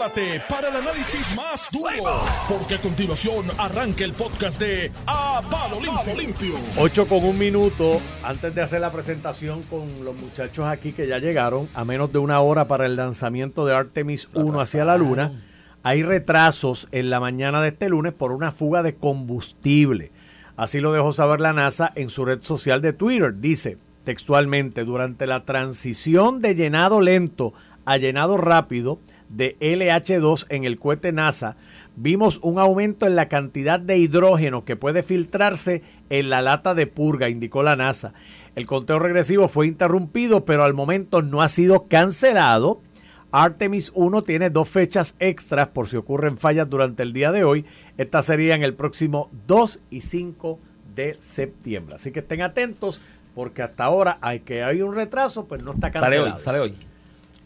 prepárate para el análisis más duro, porque a continuación arranca el podcast de A Palo Limpio. 8 con un minuto antes de hacer la presentación con los muchachos aquí que ya llegaron, a menos de una hora para el lanzamiento de Artemis 1 hacia la Luna. Hay retrasos en la mañana de este lunes por una fuga de combustible. Así lo dejó saber la NASA en su red social de Twitter. Dice textualmente, durante la transición de llenado lento a llenado rápido de LH2 en el cohete NASA, vimos un aumento en la cantidad de hidrógeno que puede filtrarse en la lata de purga, indicó la NASA. El conteo regresivo fue interrumpido, pero al momento no ha sido cancelado. Artemis 1 tiene dos fechas extras por si ocurren fallas durante el día de hoy. Estas serían el próximo 2 y 5 de septiembre. Así que estén atentos porque hasta ahora hay que hay un retraso, pues no está cancelado. Sale hoy, sale hoy.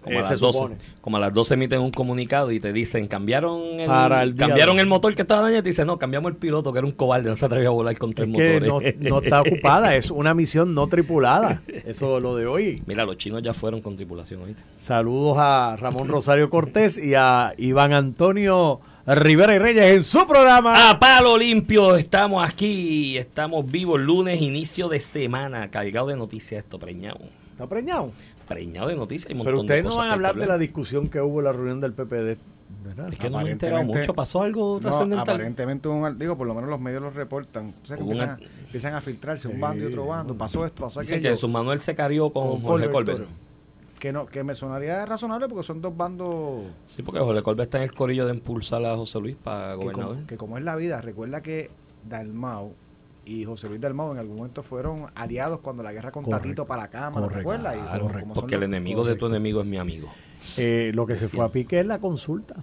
Como, Eh, a se las 12, supone. como a las 12 emiten un comunicado y te dicen, cambiaron el, Para el día cambiaron el motor que estaba dañado y te dicen, no, cambiamos el piloto que era un cobarde, no se atrevía a volar con tres Es que no, motores. no está ocupada, es una misión no tripulada. Eso es lo de hoy. Mira, los chinos ya fueron con tripulación, ¿oíste? Saludos a Ramón Rosario Cortés y a Iván Antonio Rivera y Reyes en su programa. A palo limpio, estamos aquí, estamos vivos, lunes, inicio de semana, cargado de noticias esto, preñado. ¿Está preñado? Preñado de noticias y un Pero ustedes no van a hablar de la discusión que hubo en la reunión del PPD. ¿verdad? Es que no me he enterado mucho, ¿pasó algo No, trascendental? aparentemente, un, digo, por lo menos los medios lo reportan. O sea, que empiezan, una- a, empiezan a filtrarse un bando y otro bando. Pasó esto, pasó Dicen aquello. que su Manuel se carió con, con Jorge Colbert. Que, no, que me sonaría razonable porque son dos bandos Sí, porque Jorge Colbert está en el corillo de impulsar a José Luis para que gobernador. como, que como es la vida. Recuerda que Dalmau y José Luis Dalmau en algún momento fueron aliados cuando la guerra con Correcto. Tatito para la Cámara, Correcto. ¿recuerdas? Y son porque el los- enemigo de tu enemigo es mi amigo. Eh, lo que se fue a pique es la consulta.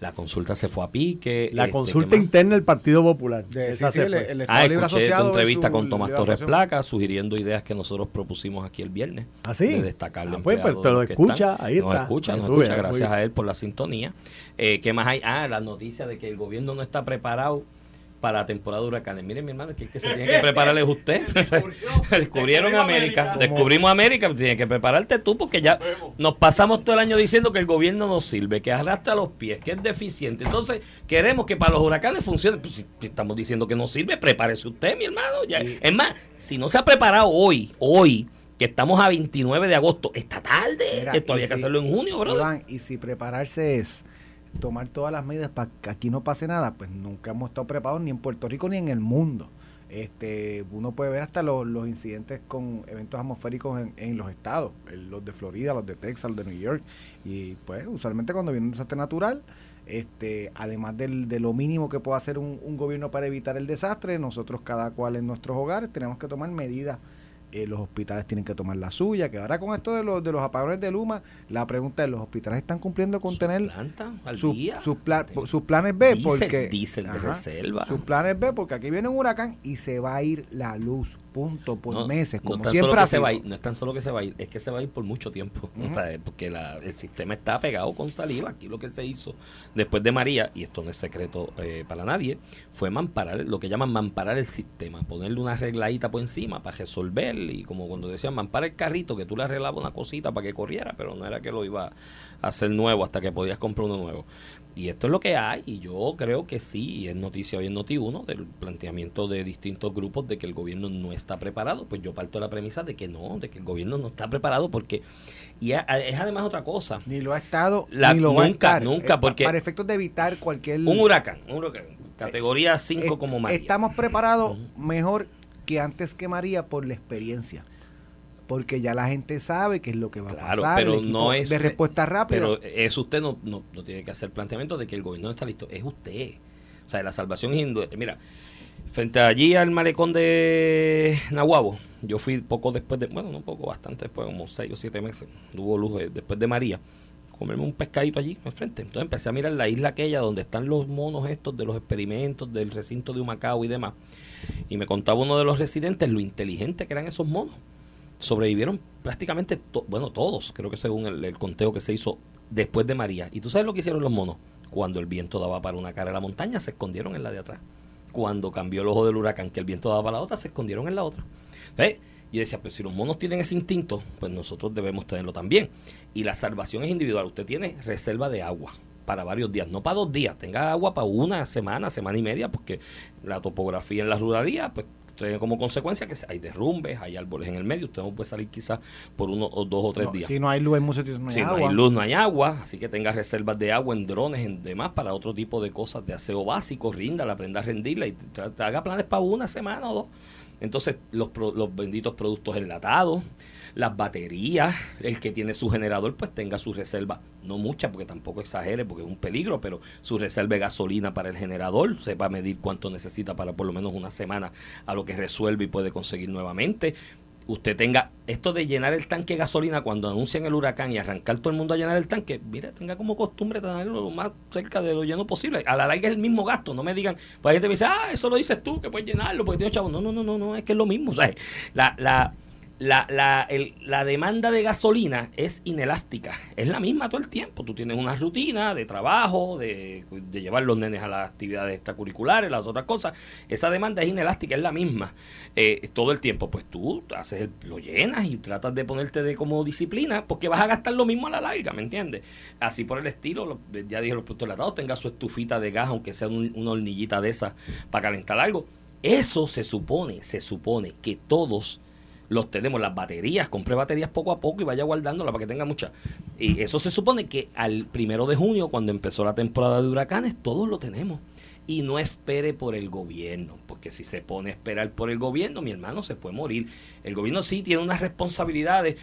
La consulta se fue a pique. La este, consulta interna del Partido Popular. De- Esa sí, se sí, fue. el- el Ah, escuché tu entrevista con Tomás Torres. Placa, sugiriendo ideas que nosotros propusimos aquí el viernes. ¿Ah, sí? De destacar Ah, pues, pero te lo escucha, están. ahí Nos está. escucha, Ahí nos tú escucha, gracias a él por la sintonía. Eh, ¿Qué más hay? Ah, la noticia de que el gobierno no está preparado para la temporada de huracanes. Miren, mi hermano, que el que se tiene que preparar es usted. Descubrieron América. Descubrimos América, tienes que prepararte tú porque ya nos pasamos todo el año diciendo que el gobierno no sirve, que arrastra los pies, que es deficiente. Entonces, queremos que para los huracanes funcione. Pues, si estamos diciendo que no sirve, prepárese usted, mi hermano. Ya. Es más, si no se ha preparado hoy, hoy, que estamos a 29 de agosto, está tarde. Mira, Esto había y que si- hacerlo en junio, brother. Iván, y si prepararse es tomar todas las medidas para que aquí no pase nada, pues nunca hemos estado preparados ni en Puerto Rico ni en el mundo. Este, uno puede ver hasta los, los incidentes con eventos atmosféricos en, en los estados, los de Florida, los de Texas, los de New York. Y pues usualmente cuando viene un desastre natural, este, además del, de lo mínimo que puede hacer un, un gobierno para evitar el desastre, nosotros cada cual en nuestros hogares tenemos que tomar medidas eh, los hospitales tienen que tomar la suya, que ahora con esto de los, de los apagones de Luma, la pregunta es, ¿los hospitales están cumpliendo con tener sus, pla- sus planes B? Diesel, porque diesel de Ajá, reserva. Sus planes B, porque aquí viene un huracán y se va a ir la luz, punto, por No, meses, no como tan siempre solo ha que se va a sido. ir, no es tan solo que se va a ir, es que se va a ir por mucho tiempo. O sea, porque la- el sistema está pegado con saliva. Aquí lo que se hizo después de María, y esto no es secreto eh, para nadie, fue mamparar, lo que llaman mamparar el sistema, ponerle una arregladita por encima para resolver, y como cuando decían mampar el carrito, que tú le arreglabas una cosita para que corriera, pero no era que lo iba a hacer nuevo hasta que podías comprar uno nuevo. Y esto es lo que hay, y yo creo que sí, y es noticia hoy en Noti1 del planteamiento de distintos grupos de que el gobierno no está preparado. Pues yo parto de la premisa de que no, de que el gobierno no está preparado porque. Y es, además otra cosa. Ni lo ha estado, La- ni lo va a nunca, estar. nunca, Eh, porque- Para efectos de evitar cualquier... Un huracán, un huracán, categoría 5 Eh, como María. Estamos preparados Ujú. mejor que antes que María por la experiencia. Porque ya la gente sabe qué es lo que va Claro, a pasar. pero el equipo no es- De respuesta rápida. Pero eso usted no, no, no tiene que hacer planteamiento de que el gobierno no está listo. Es usted. O sea, la salvación es hindú. Mira, frente allí al malecón de Nahuabo, yo fui poco después de, bueno, no poco, bastante después, como seis o siete meses, hubo luz eh, después de María, comerme un pescadito allí al frente. Entonces empecé a mirar la isla aquella donde están los monos estos de los experimentos del recinto de Humacao y demás. Y me contaba uno de los residentes lo inteligente que eran esos monos. Sobrevivieron prácticamente, to- bueno, todos, creo que según el, conteo que se hizo después de María. ¿Y tú sabes lo que hicieron los monos? Cuando el viento daba para una cara de la montaña, se escondieron en la de atrás. Cuando cambió el ojo del huracán, que el viento daba para la otra, se escondieron en la otra. ¿Ves? Y decía, pues si los monos tienen ese instinto, pues nosotros debemos tenerlo también. Y la salvación es individual. Usted tiene reserva de agua. para varios días, no para dos días, tenga agua para una semana, semana y media, porque la topografía en la ruralía, pues trae como consecuencia que hay derrumbes, hay árboles en el medio, usted no puede salir quizás por uno o dos o tres días. Si no hay luz en muchos sitios no hay si agua. no hay luz, no hay agua, así que tenga reservas de agua en drones, en demás, para otro tipo de cosas de aseo básico, rinda, aprenda a rendirla y haga planes para una semana o dos. Entonces, los, los benditos productos enlatados, las baterías, el que tiene su generador, pues tenga su reserva, no mucha, porque tampoco exagere, porque es un peligro, pero su reserva de gasolina para el generador, sepa medir cuánto necesita para por lo menos una semana a lo que resuelve y puede conseguir nuevamente usted tenga esto de llenar el tanque de gasolina cuando anuncian el huracán y arrancar todo el mundo a llenar el tanque, mire, tenga como costumbre tenerlo lo más cerca de lo lleno posible. A la larga es el mismo gasto, no me digan, pues la gente me dice, ah, eso lo dices tú, que puedes llenarlo, porque tengo chavo. No, no, no, no, no, es que es lo mismo. O sea, la, la, la, la, el, la, demanda de gasolina es inelástica, es la misma todo el tiempo. Tú tienes una rutina de trabajo, de, llevar los nenes a las actividades extracurriculares, las otras cosas. Esa demanda es inelástica, es la misma eh, todo el tiempo. Pues tú haces el, lo llenas y tratas de ponerte de como disciplina porque vas a gastar lo mismo a la larga, ¿me entiendes? Así por el estilo, lo, ya dije los productos latados, tenga su estufita de gas, aunque sea un, una hornillita de esas para calentar algo. Eso se supone, se supone que todos los tenemos, las baterías, compré baterías poco a poco y vaya guardándolas para que tenga muchas. Y eso se supone que al primero de junio, cuando empezó la temporada de huracanes, todos lo tenemos. Y no espere por el gobierno, porque si se pone a esperar por el gobierno, mi hermano se puede morir. El gobierno sí tiene unas responsabilidades.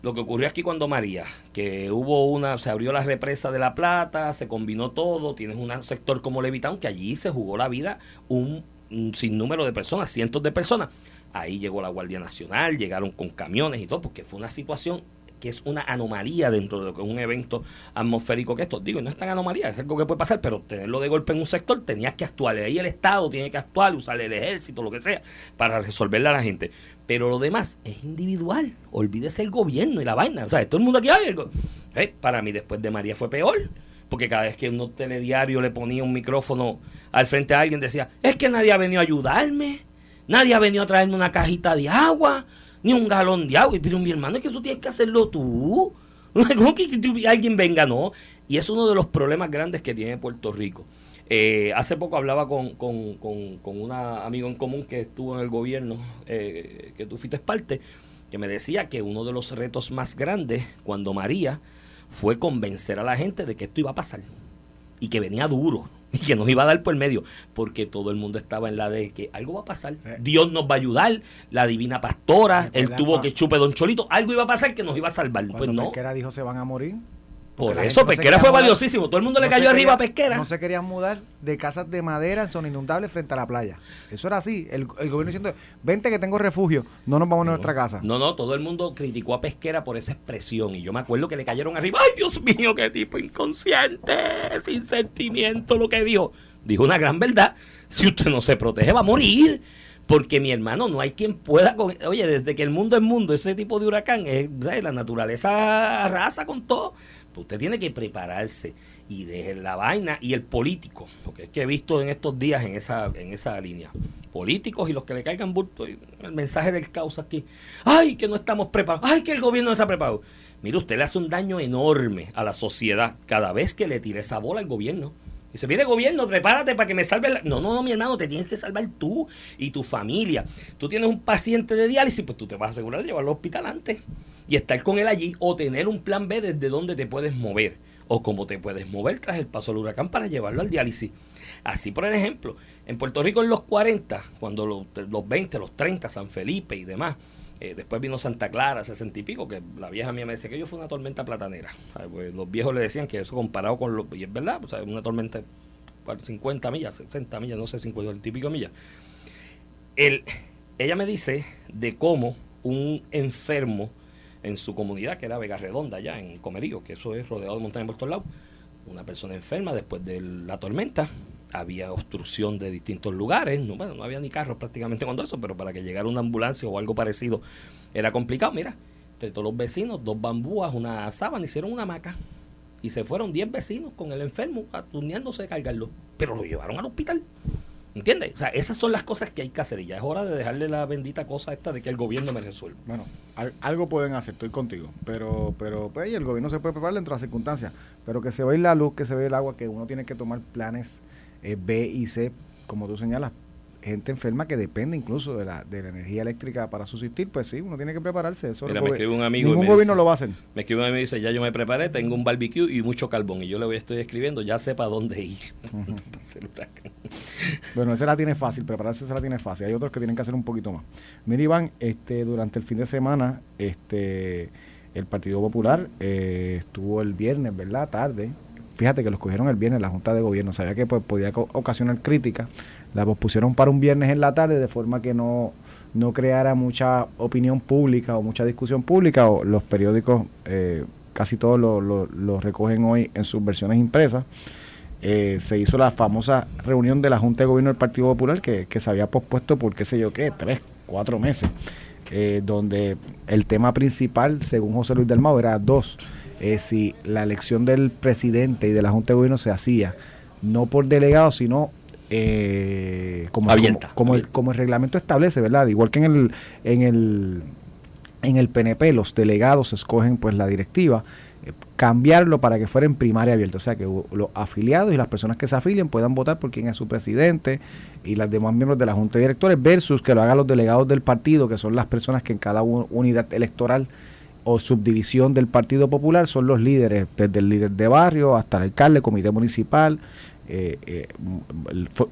Lo que ocurrió aquí cuando María, que hubo una, se abrió la represa de La Plata, se combinó todo, tienes un sector como Levitown, que allí se jugó la vida un, un sinnúmero de personas, cientos de personas. Ahí llegó la Guardia Nacional, llegaron con camiones y todo, porque fue una situación que es una anomalía dentro de lo que es un evento atmosférico que esto. Digo, no es tan anomalía, es algo que puede pasar, pero tenerlo de golpe en un sector tenías que actuar. Ahí el Estado tiene que actuar, usar el ejército, lo que sea, para resolverle a la gente. Pero lo demás es individual. Olvídese el gobierno y la vaina. O sea, todo el mundo aquí hay algo. ¿Eh? Para mí, después de María fue peor. Porque cada vez que un telediario le ponía un micrófono al frente a alguien, decía: Es que nadie ha venido a ayudarme Nadie ha venido a traerme una cajita de agua, ni un galón de agua. Pero mi hermano, es que eso tienes que hacerlo tú. ¿Cómo que alguien venga? No. Y es uno de los problemas grandes que tiene Puerto Rico. Eh, hace poco hablaba con, con, con, con un amigo en común que estuvo en el gobierno, eh, que tú fuiste parte, que me decía que uno de los retos más grandes cuando María fue convencer a la gente de que esto iba a pasar y que venía duro y que nos iba a dar por medio, porque todo el mundo estaba en la de que algo va a pasar, Dios nos va a ayudar, la divina pastora, él tuvo que chupe Don Cholito, algo iba a pasar que nos iba a salvar. pues no. Pesquera dijo se van a morir. Por eso, Pesquera fue valiosísimo. Todo el mundo le cayó arriba a Pesquera. No se querían mudar de casas de madera en zona inundable frente a la playa. Eso era así. El, el gobierno diciendo, vente que tengo refugio, no nos vamos no, a nuestra casa. No, no, todo el mundo criticó a Pesquera por esa expresión. Y yo me acuerdo que le cayeron arriba. ¡Ay, Dios mío, qué tipo inconsciente! Sin sentimiento lo que dijo dijo una gran verdad. Si usted no se protege, va a morir. Porque mi hermano, no hay quien pueda. Oye, desde que el mundo es mundo, ese tipo de huracán, es, la naturaleza arrasa con todo. Usted tiene que prepararse y deje la vaina y el político, porque es que he visto en estos días en esa, en esa línea, políticos y los que le caigan bulto, el mensaje del caos aquí, ay, que no estamos preparados, ay, que el gobierno no está preparado. Mire, usted le hace un daño enorme a la sociedad cada vez que le tire esa bola al gobierno. Dice, viene gobierno, prepárate para que me salve la... No, no, mi hermano, te tienes que salvar tú y tu familia. Tú tienes un paciente de diálisis, pues tú te vas a asegurar de llevarlo al hospital antes y estar con él allí o tener un plan B desde donde te puedes mover o cómo te puedes mover tras el paso del huracán para llevarlo al diálisis. Así, por ejemplo, en Puerto Rico en los 40, cuando los, los 20, los 30, San Felipe y demás, eh, después vino Santa Clara, sesenta y pico, que la vieja mía me decía que yo fue una tormenta platanera. Pues los viejos le decían que eso comparado con los... Y es verdad, o sea, una tormenta 50 millas, 60 millas, no sé, 50 y pico millas. El, ella me dice de cómo un enfermo en su comunidad, que era Vega Redonda, allá en Comerío, que eso es rodeado de montañas por todos lados, una persona enferma después de la tormenta, había obstrucción de distintos lugares, no, bueno, no había ni carros prácticamente cuando eso, pero para que llegara una ambulancia o algo parecido era complicado. Mira, entre todos los vecinos, dos bambúas, una sábana, hicieron una hamaca y se fueron 10 vecinos con el enfermo aturneándose de cargarlo, pero lo llevaron al hospital. ¿Entiendes? O sea, esas son las cosas que hay que hacer y ya es hora de dejarle la bendita cosa esta de que el gobierno me resuelva. Bueno, algo pueden hacer, estoy contigo, pero pero pues el gobierno se puede preparar dentro de las circunstancias, pero que se vea la luz, que se vea el agua, que uno tiene que tomar planes eh, B y C, como tú señalas, gente enferma que depende incluso de la, de la energía eléctrica para subsistir, pues sí, uno tiene que prepararse. Eso Mira, me escribe un amigo. Ningún gobierno lo va a hacer. Me escribe un amigo y dice: Ya yo me preparé, tengo un barbecue y mucho carbón. Y yo le voy estoy escribiendo, ya sé para dónde ir. bueno, esa la tiene fácil, prepararse se la tiene fácil. Hay otros que tienen que hacer un poquito más. Mira, Iván, este, durante el fin de semana, este, el Partido Popular eh, estuvo el viernes, ¿verdad? Tarde. Fíjate que los cogieron el viernes la Junta de Gobierno. Sabía que pues, podía ocasionar críticas la pospusieron para un viernes en la tarde de forma que no, no creara mucha opinión pública o mucha discusión pública. O los periódicos eh, casi todos lo, recogen hoy en sus versiones impresas. Eh, se hizo la famosa reunión de la Junta de Gobierno del Partido Popular que, se había pospuesto por qué sé yo qué, tres, cuatro meses, eh, donde el tema principal, según José Luis del Mao, era dos, si la elección del presidente y de la Junta de Gobierno se hacía no por delegado, sino eh, como, Como, el, como el reglamento establece, ¿verdad? Igual que en el, en el, en el PNP, los delegados escogen pues la directiva, eh, cambiarlo para que fuera en primaria abierta, o sea que los afiliados y las personas que se afilien puedan votar por quién es su presidente y los demás miembros de la Junta de Directores, versus que lo hagan los delegados del partido, que son las personas que en cada unidad electoral o subdivisión del Partido Popular son los líderes, desde el líder de barrio hasta el alcalde, comité municipal, eh, eh,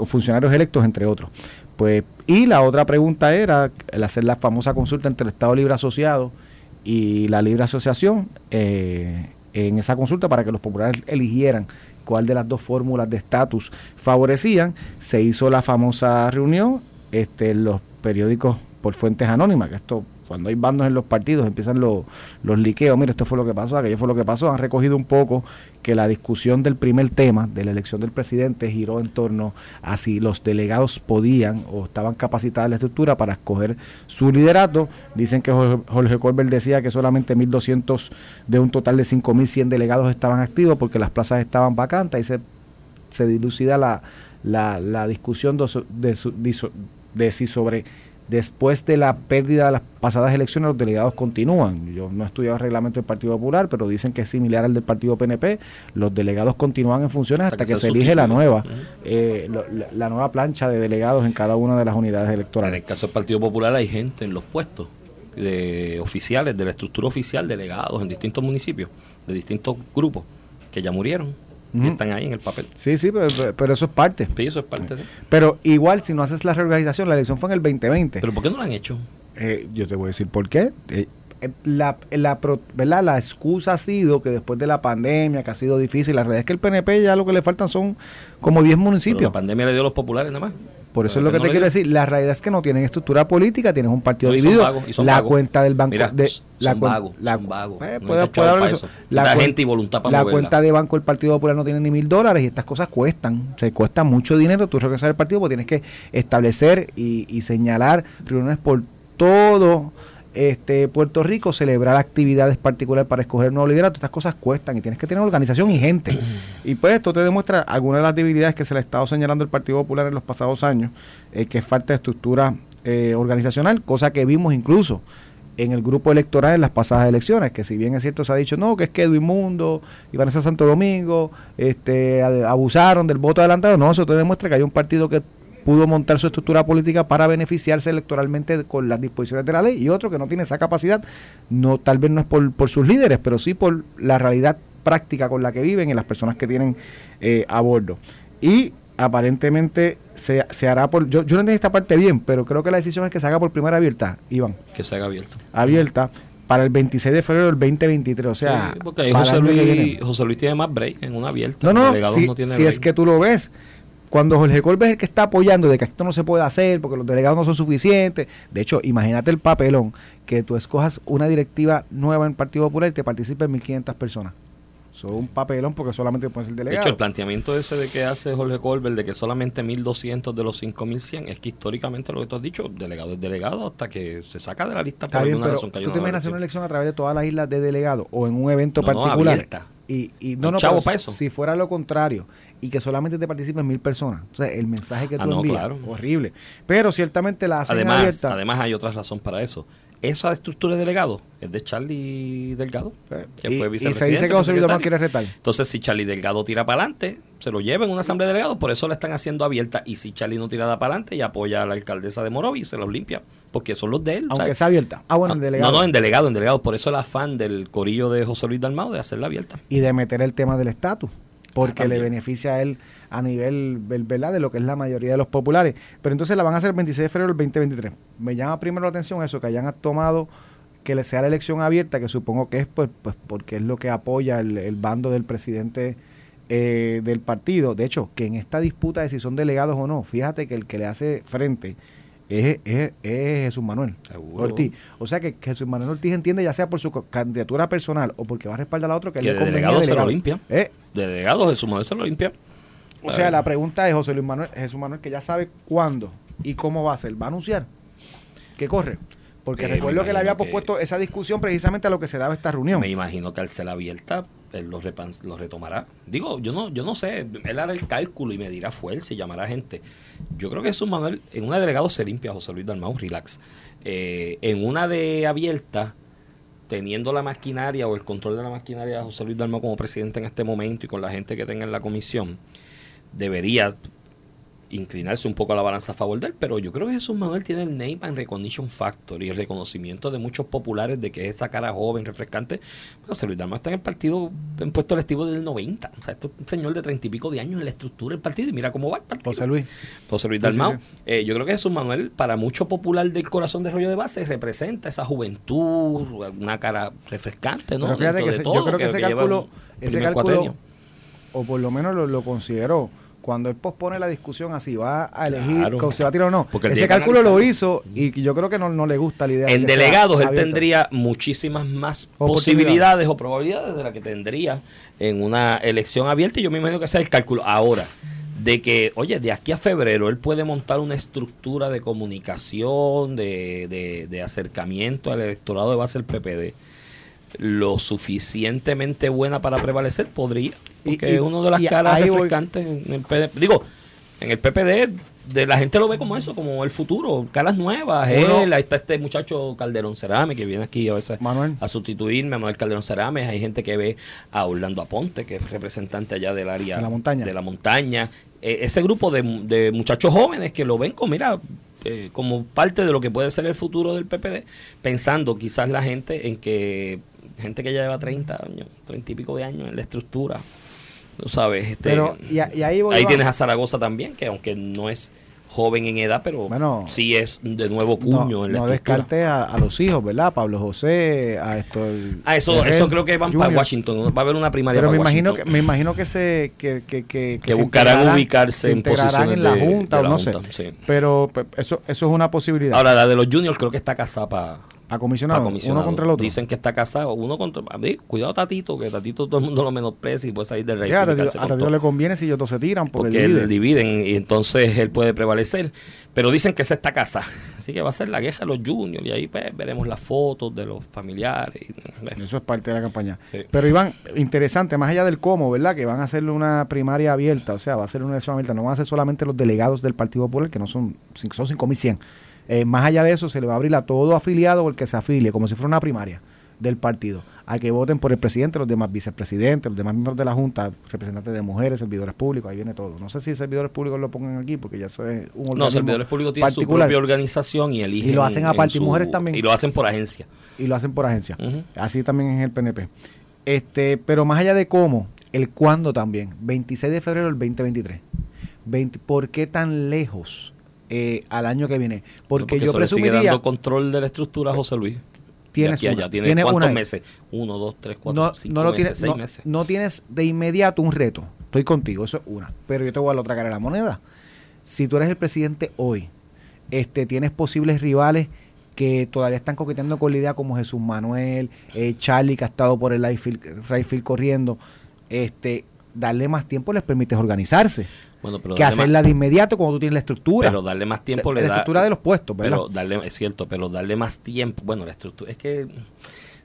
funcionarios electos, entre otros. Pues, y la otra pregunta era el hacer la famosa consulta entre el Estado Libre Asociado y la Libre Asociación eh, en esa consulta para que los populares eligieran cuál de las dos fórmulas de estatus favorecían. Se hizo la famosa reunión, este, los periódicos por fuentes anónimas, que esto cuando hay bandos en los partidos empiezan los, los liqueos, mira, esto fue lo que pasó, aquello fue lo que pasó, han recogido un poco que la discusión del primer tema, de la elección del presidente, giró en torno a si los delegados podían o estaban capacitados en la estructura para escoger su liderato. Dicen que Jorge Colbert decía que solamente 1.200 de un total de 5.100 delegados estaban activos porque las plazas estaban vacantes. Y se, se dilucida la, la, la discusión de, de, de si sobre Después de la pérdida de las pasadas elecciones, los delegados continúan. Yo no he estudiado el reglamento del Partido Popular, pero dicen que es similar al del Partido PNP. Los delegados continúan en funciones hasta, que, se elige la nueva, eh, la, nueva plancha de delegados en cada una de las unidades electorales. En el caso del Partido Popular hay gente en los puestos de oficiales, de la estructura oficial, delegados en distintos municipios, de distintos grupos, que ya murieron están ahí en el papel. Sí, sí, pero, eso es parte. Sí, eso es parte. Pero igual, si no haces la reorganización, la elección fue en el 2020. ¿Pero por qué no lo han hecho? Eh, yo te voy a decir por qué. Eh, eh, la, la, ¿verdad? la excusa ha sido que después de la pandemia, que ha sido difícil, la realidad es que el PNP ya lo que le faltan son como 10 municipios. la pandemia le dio a los populares nada más. Por eso es lo que, te quiero decir. La realidad es que no tienen estructura política, tienes un partido dividido. la cuenta del banco. de, la, vagos, la, gente y voluntad para La cuenta de banco del Partido Popular no tiene ni mil dólares y estas cosas cuestan. Se cuesta mucho dinero. Tú regresar al partido porque tienes que establecer y, y señalar reuniones por todo este, Puerto Rico celebrar actividades particulares para escoger nuevo liderato. Estas cosas cuestan y tienes que tener organización y gente. Y pues esto te demuestra algunas de las debilidades que se le ha estado señalando el Partido Popular en los pasados años, eh, que es falta de estructura eh, organizacional, cosa que vimos incluso en el grupo electoral en las pasadas elecciones, que si bien es cierto se ha dicho, no, que es que Edwin Mundo y Vanessa Santo Domingo este, abusaron del voto adelantado, no, eso te demuestra que hay un partido que pudo montar su estructura política para beneficiarse electoralmente con las disposiciones de la ley y otro que no tiene esa capacidad, no tal vez no es por, por sus líderes, pero sí por la realidad práctica con la que viven y las personas que tienen eh, a bordo. Y aparentemente se, se hará por... Yo, yo no entiendo esta parte bien, pero creo que la decisión es que se haga por primera abierta, Iván. Que se haga abierta. Abierta para el 26 de febrero del 2023. O sea, porque ahí José Luis, José Luis tiene más break en una abierta. No, no, si, es que tú lo ves, cuando Jorge Colbert es el que está apoyando de que esto no se puede hacer porque los delegados no son suficientes. De hecho, imagínate el papelón que tú escojas una directiva nueva en el Partido Popular y te participen 1.500 personas. Eso es un papelón porque solamente puede ser delegado. De hecho, el planteamiento ese de que hace Jorge Colbert de que solamente 1.200 de los 5.100 es que históricamente lo que tú has dicho, delegado es delegado hasta que se saca de la lista por alguna razón que ¿Tú te imaginas una elección a través de todas las islas de delegado o en un evento particular? abierta Y, y no, no, chavo pero si fuera lo contrario y que solamente te participen mil personas, o sea, el mensaje que Ah, tú no, envías, claro. horrible. Pero ciertamente la hacen Además, abierta. además hay otra razón para eso. Esa estructura de delegado es de Charlie Delgado, Eh, que y, fue y se vicepresidente. dice que José Luis quiere retar. Entonces, si Charlie Delgado tira para adelante, se lo lleva en una asamblea de delegados, por eso la están haciendo abierta. Y si Charlie no tira para adelante y apoya a la alcaldesa de Morovi, se los limpia, porque son los de él. Aunque ¿sabes? sea abierta. Ah, bueno, Ah, en delegado. No, no, en delegado, en delegado. Por eso el afán del corillo de José Luis Dalmau de hacerla abierta. y de meter el tema del estatus porque Ah, le beneficia a él a nivel vel- ¿verdad? de lo que es la mayoría de los populares. Pero entonces la van a hacer el 26 de febrero del 2023. Me llama primero la atención eso, que hayan tomado que le sea la elección abierta, que supongo que es pues, pues porque es lo que apoya el, el bando del presidente eh, del partido. De hecho, que en esta disputa de si son delegados o no, fíjate que el que le hace frente es, es, es Jesús Manuel Seguro. Ortiz. O sea que, Jesús Manuel Ortiz entiende, ya sea por su candidatura personal o porque va a respaldar a otro, que, Que le de convenga delegado se lo delegado. limpia. Eh, De delegado, Jesús Manuel se lo limpia. o sea, la pregunta es José Luis Manuel, Jesús Manuel, que ya sabe cuándo y cómo va a ser. ¿Va a anunciar que corre? Porque Eh, recuerdo que le había que- pospuesto esa discusión precisamente a lo que se daba esta reunión. Me imagino que al ser abierta, él lo, repan- lo retomará. Digo, yo no, yo no sé, él hará el cálculo y me dirá fuerza y llamará gente. Yo creo que Jesús Manuel, en una delegado se limpia José Luis Dalmau, relax. Eh, en una de abierta, teniendo la maquinaria o el control de la maquinaria de José Luis Dalmau como presidente en este momento y con la gente que tenga en la comisión, debería inclinarse un poco a la balanza a favor de él, pero yo creo que Jesús Manuel tiene el name and recognition factor y el reconocimiento de muchos populares de que es esa cara joven, refrescante. Bueno, José Luis Dalmau está en el partido, en puesto electivo del 90. O sea, esto es un señor de treinta y pico de años en la estructura del partido y mira cómo va el partido. José Luis. José Luis Sí, sí, Dalmau. sí. Eh, yo creo que Jesús Manuel, para mucho popular del corazón de rollo de base, representa esa juventud, una cara refrescante, ¿no? Pero fíjate Dentro que de ese- todo, yo creo que, ese lleva cálculo, ese cálculo, cuatrenio. o por lo menos lo, lo consideró, cuando él pospone la discusión así, va a elegir Claro. si va a tirar o no. Porque ese cálculo lo hizo y yo creo que no, no le gusta la idea. de En delegados él tendría muchísimas más posibilidades o probabilidades de las que tendría en una elección abierta y yo me imagino que ese es el cálculo. Ahora, de que, oye, de aquí a febrero él puede montar una estructura de comunicación, de, de, de acercamiento al electorado de base del PPD lo suficientemente buena para prevalecer, podría. Y- Porque y- es uno de las y caras refrescantes en el PD. Digo, en el PPD de la gente lo ve como eso, como el futuro, caras nuevas, Uno- él, ahí está este muchacho Calderón Cerame que viene aquí a veces Manuel. a sustituirme, a Manuel Calderón Cerame, hay gente que ve a Orlando Aponte, que es representante allá del área De la montaña. de la montaña. Eh, ese grupo de, de muchachos jóvenes que lo ven como, mira, eh, como parte de lo que puede ser el futuro del PPD, pensando quizás la gente en que gente que ya lleva 30 años, 30 y pico de años en la estructura, tú sabes, este, Pero, y, a- y ahí voy. ahí tienes a Zaragoza también, que aunque no es joven en edad, pero Bueno, sí es de nuevo cuño no, en la no descarte a, a los hijos, ¿verdad? Pablo José, a esto. Ah, eso, eso creo que van para Washington. Va a haber una primaria Pero me para imagino que Washington. me imagino que se que que, que, que se buscarán ubicarse se en posiciones en la de- junta de o no Junta, sé. sí. Pero eso eso es una posibilidad. Ahora, la de los juniors creo que está casada para a comisionado, uno contra el otro. Dicen que está casado uno contra... A ver, cuidado Tatito, que Tatito todo el mundo lo menosprecia y puede salir del rey. A Tatito- le conviene si ellos dos se tiran porque, porque dividen y entonces él puede prevalecer. Pero dicen que se está casa. Así que va a ser la queja de los juniors y ahí pues, veremos las fotos de los familiares. y. Eso es parte de la campaña. Sí. Pero Iván, interesante, más allá del cómo, ¿verdad? Que van a hacer una primaria abierta, o sea, va a ser una elección abierta, no van a ser solamente los delegados del Partido Popular, que no son, son 5.100. Eh, más allá de eso, se le va a abrir a todo afiliado o el que se afilie, como si fuera una primaria del partido, a que voten por el presidente, los demás vicepresidentes, los demás miembros de la Junta, representantes de mujeres, servidores públicos, ahí viene todo. No sé si servidores públicos lo pongan aquí, porque ya eso es un No, organismo servidores públicos tienen su propia organización y eligen. Y lo hacen en aparte, y mujeres también. Y lo hacen por agencia. y lo hacen por agencia. Así también es el PNP. Este, pero más allá de cómo, el cuándo también. 26 de febrero del 2023. 20 ¿Por qué tan lejos eh, al año que viene? Porque, yo eso le sigue presumiría... dando control de la estructura José Luis. Tienes de aquí allá. ¿Tiene tienes cuántos una meses? Uno, dos, tres, cuatro, no, cinco no lo meses, tienes, seis no, meses. no tienes de inmediato un reto. Estoy contigo, eso es una. Pero yo te voy a la otra cara de la moneda. Si tú eres el presidente hoy, este, tienes posibles rivales que todavía están coqueteando con la idea como Jesús Manuel, eh, Charlie que ha estado por el right field, right field corriendo, este, darle más tiempo les permite organizarse Bueno, pero que hacerla de inmediato cuando tú tienes la estructura. Pero darle más tiempo la, le la da. estructura de los puestos, ¿verdad? Pero darle, es cierto, pero darle más tiempo. Bueno, la estructura. Es que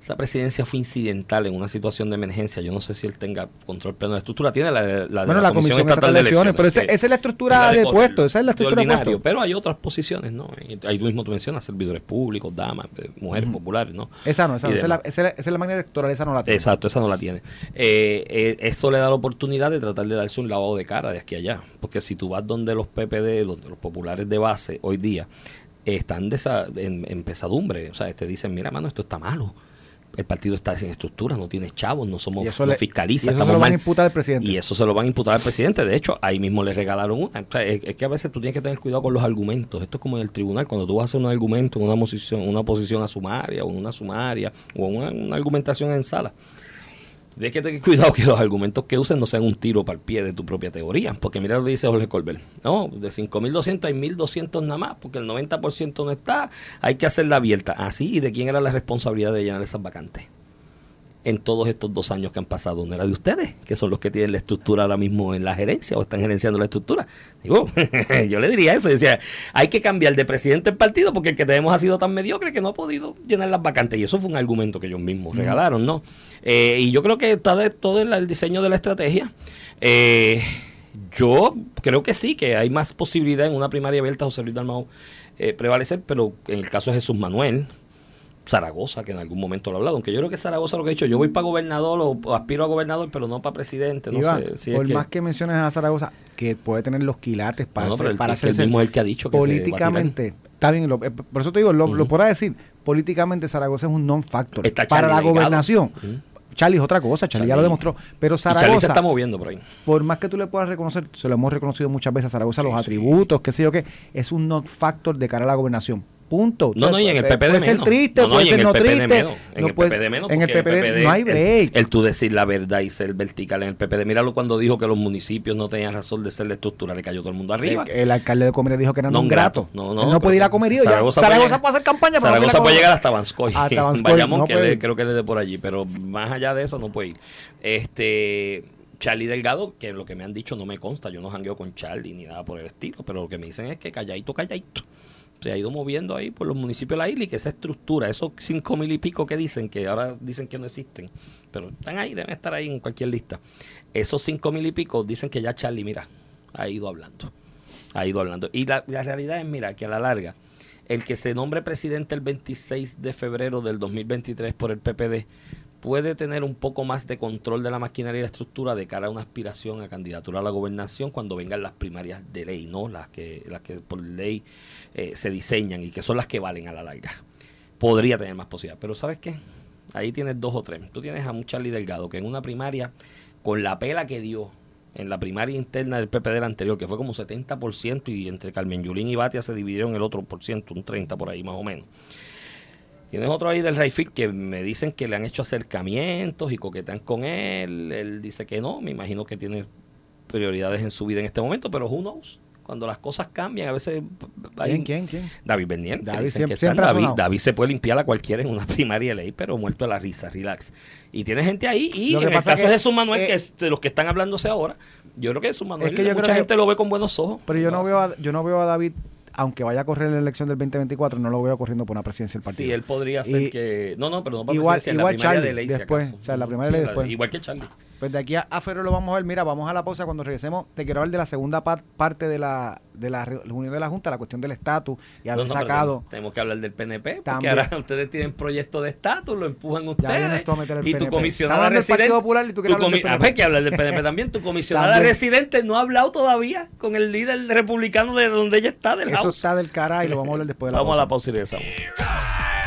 esa presidencia fue incidental en una situación de emergencia. Yo no sé si él tenga control pleno de la estructura. Tiene la, de la, bueno, la, Comisión, Estatal, de Elecciones, pero esa, es la estructura de, puestos, esa es la estructura de puestos. Pero hay otras posiciones, ¿no? Ahí tú mismo tú mencionas servidores públicos, damas, eh, mujeres populares, ¿no? Esa no, esa, no, esa, es la, esa, es la, manera electoral, esa no la tiene. Exacto, esa no la tiene. Eh, eh, eso le da la oportunidad de tratar de darse un lavado de cara de aquí a allá. Porque si tú vas donde los PPD, los, los populares de base hoy día, están en, pesadumbre. O sea, te dicen, mira, mano, esto está malo. El partido está sin estructura, no tiene chavos, no somos no fiscalistas. Y eso se lo van a imputar al presidente. Y eso se lo van a imputar al presidente. De hecho, ahí mismo le regalaron una. es, que a veces tú tienes que tener cuidado con los argumentos. Esto es como en el tribunal. Cuando tú vas a hacer un argumento, una posición, una posición a sumaria, o una sumaria, o una argumentación en sala de que tener cuidado que los argumentos que usen no sean un tiro para el pie de tu propia teoría. Porque mira lo que dice Jorge Colbert. No, de 5.200 hay 1.200 nada más, porque el 90% no está. Hay que hacerla abierta. Así, ah, ¿y de quién era la responsabilidad de llenar esas vacantes? En todos estos dos años que han pasado no era de ustedes, que son los que tienen la estructura ahora mismo en la gerencia o están gerenciando la estructura. Digo, yo le diría eso, decía, hay que cambiar de presidente el partido porque el que tenemos ha sido tan mediocre que no ha podido llenar las vacantes. Y eso fue un argumento que ellos mismos regalaron, ¿no? Eh, y yo creo que está de, todo el, el diseño de la estrategia. Eh, yo creo que sí, que hay más posibilidad en una primaria abierta José Luis Dalmau eh, prevalecer, pero en el caso de Jesús Manuel, Zaragoza, que en algún momento lo ha hablado, aunque yo creo que Zaragoza lo que ha dicho, yo voy para gobernador o, aspiro a gobernador, pero no para presidente, no sé. Si por más que menciones a Zaragoza, que puede tener los quilates para, no, el, para el mismo el que ha dicho que políticamente, está bien, eh, por eso te digo, lo, uh podrá decir, políticamente Zaragoza es un non-factor para la gobernación. Charlie es otra cosa, Charlie, ya lo demostró. Pero Zaragoza. Charlie se está moviendo por ahí. Por más que tú le puedas reconocer, se lo hemos reconocido muchas veces a Zaragoza, los atributos, qué sé yo qué, es un non-factor de cara a la gobernación. Punto. No, no, y en el PPD puede menos. ser triste, no, no, puede ser no triste. En el PPD menos. En el PPD, no hay break. El, tú decir la verdad y ser vertical en el PPD. Míralo cuando dijo que los municipios no tenían razón de ser la estructura, le cayó todo el mundo arriba. El, alcalde de Comerío dijo que era no, un grato. No, no, no puede ir a Comerío. Zaragoza, Zaragoza puede hacer campaña, pero Zaragoza puede llegar hasta Banskoy. Hasta. Vayamos, que le, creo que le dé por allí, pero más allá de eso no puede ir. Este. Charlie Delgado, que lo que me han dicho no me consta, yo no jangueo con Charlie ni nada por el estilo, pero lo que me dicen es que calladito, calladito se ha ido moviendo ahí por los municipios de la isla y que esa estructura, esos cinco mil y pico que dicen, que ahora dicen que no existen, pero están ahí, deben estar ahí en cualquier lista. Esos cinco mil y pico dicen que ya Charlie, mira, ha ido hablando. Ha ido hablando. Y la, la realidad es, mira, que a la larga, el que se nombre presidente el 26 de febrero del 2023 por el PPD puede tener un poco más de control de la maquinaria y la estructura de cara a una aspiración a candidatura a la gobernación cuando vengan las primarias de ley, ¿no? Las que, las que por ley eh, se diseñan y que son las que valen a la larga. Podría tener más posibilidad. Pero ¿sabes qué? Ahí tienes dos o tres. Tú tienes a un Charlie Delgado que en una primaria, con la pela que dio en la primaria interna del PP del anterior, que fue como 70%, y entre Carmen Yulín y Batia se dividieron el otro por ciento, un 30 por ahí más o menos Tienes otro ahí del Rayfield que me dicen que le han hecho acercamientos y coquetan con él. Él dice que no, me imagino que tiene prioridades en su vida en este momento, pero who knows? Cuando las cosas cambian, a veces... ¿Quién, quién, quién? David Bernier. David, siempre, David, David, se puede limpiar a cualquiera en una primaria ley, pero muerto de la risa, relax. Y tiene gente ahí, y en el caso de Jesús Manuel, que es de los que están hablándose ahora, yo creo que Jesús Manuel, es que mucha gente lo ve con buenos ojos. Pero yo no, veo yo no veo a David aunque vaya a correr la elección del 2024, no lo veo corriendo por una presidencia del partido. Sí, él podría ser que. No, no, pero no para igual, presidencia, igual la primaria de ley. Después, o sea, la primera ley después. Igual que Charlie. Pues de aquí a, febrero lo vamos a ver. Mira, vamos a la pausa. Cuando regresemos, te quiero hablar de la segunda parte de la, de la reunión de la Junta, la cuestión del estatus y haber sacado. Tenemos que hablar del PNP, porque ahora ustedes tienen proyecto de estatus, lo empujan ustedes. y tu comisionada residente. Popular y tú hablar del PNP. Hay que hablar del PNP también. Tu comisionada residente no ha hablado todavía con el líder republicano de donde ella está, del Eso está del cara y lo vamos a hablar después de la pausa. Vamos a la pausa y regresamos.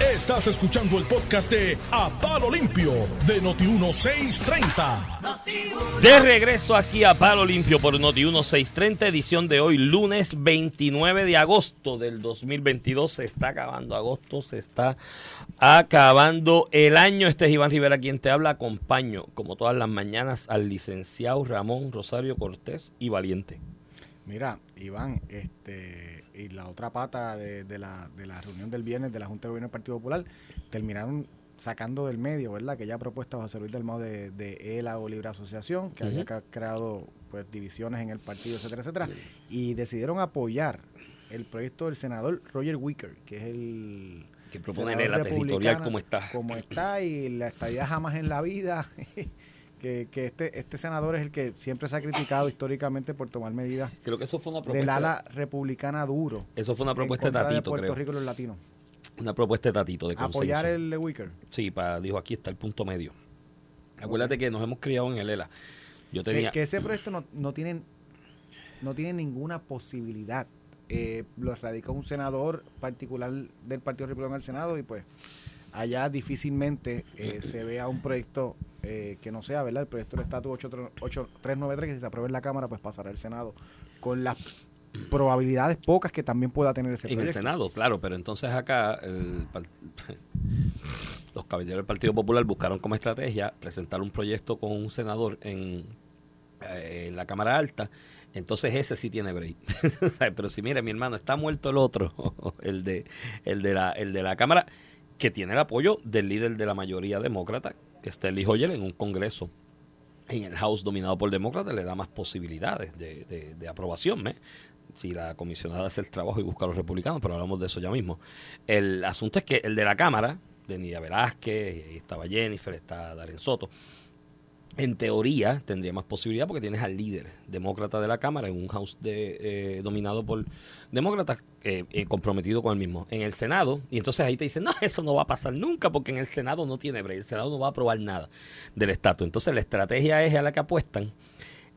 Estás escuchando el podcast de A Palo Limpio de Noti1630. De regreso aquí a Palo Limpio por Noti1630, edición de hoy, lunes 29 de agosto del 2022. Se está acabando agosto, se está acabando el año. Este es Iván Rivera quien te habla. Acompaño, como todas las mañanas, al licenciado Ramón Rosario Cortés y Valiente. Mira, Iván, este y la otra pata de, la, de la reunión del viernes de la Junta de Gobierno del Partido Popular terminaron sacando del medio, ¿verdad? Que ya ha propuesto José Luis del Modo de, de ELA o Libre Asociación, que había creado pues divisiones en el partido, etcétera, etcétera, y decidieron apoyar el proyecto del senador Roger Wicker, que es el Que propone la territorial como está. Como está y la estadía jamás en la vida. que, que este, este senador es el que siempre se ha criticado históricamente por tomar medidas Creo que eso fue una del ala republicana duro. eso fue una en propuesta de Tatito, Puerto creo. Rico y los latinos. Una propuesta de Tatito de consenso. Apoyar el Wicker. Sí, para, dijo, aquí está el punto medio. Acuérdate que nos hemos criado en el ELA. Yo Que, tenía... que ese proyecto no, no tiene no tiene ninguna posibilidad. Eh, lo radica un senador particular del Partido Republicano en el Senado y pues allá difícilmente eh, se vea un proyecto eh, que no sea, ¿verdad? El proyecto del estatus 8393 que si se aprueba en la Cámara pues pasará al Senado con las probabilidades pocas que también pueda tener ese En el proyecto. Senado, claro, pero entonces acá el los caballeros del Partido Popular buscaron como estrategia presentar un proyecto con un senador en, eh, en la Cámara Alta, entonces ese sí tiene break. pero si mire, mi hermano, está muerto el otro, el de, el de la, el de la Cámara, que tiene el apoyo del líder de la mayoría demócrata, que está Lee Hoyer en un congreso en el House dominado por demócratas le da más posibilidades de, de- de aprobación. ¿eh? Si la comisionada hace el trabajo y busca a los republicanos, pero hablamos de eso ya mismo. El asunto es que el de la Cámara, de Nidia Velázquez, ahí estaba Jennifer, está Darren Soto, en teoría tendría más posibilidad porque tienes al líder demócrata de la Cámara en un House de, eh, dominado por demócratas eh, eh, comprometido con el mismo. En el Senado, y entonces ahí te dicen, no, eso no va a pasar nunca porque en el Senado no tiene el Senado no va a aprobar nada del estatus. Entonces la estrategia es a la que apuestan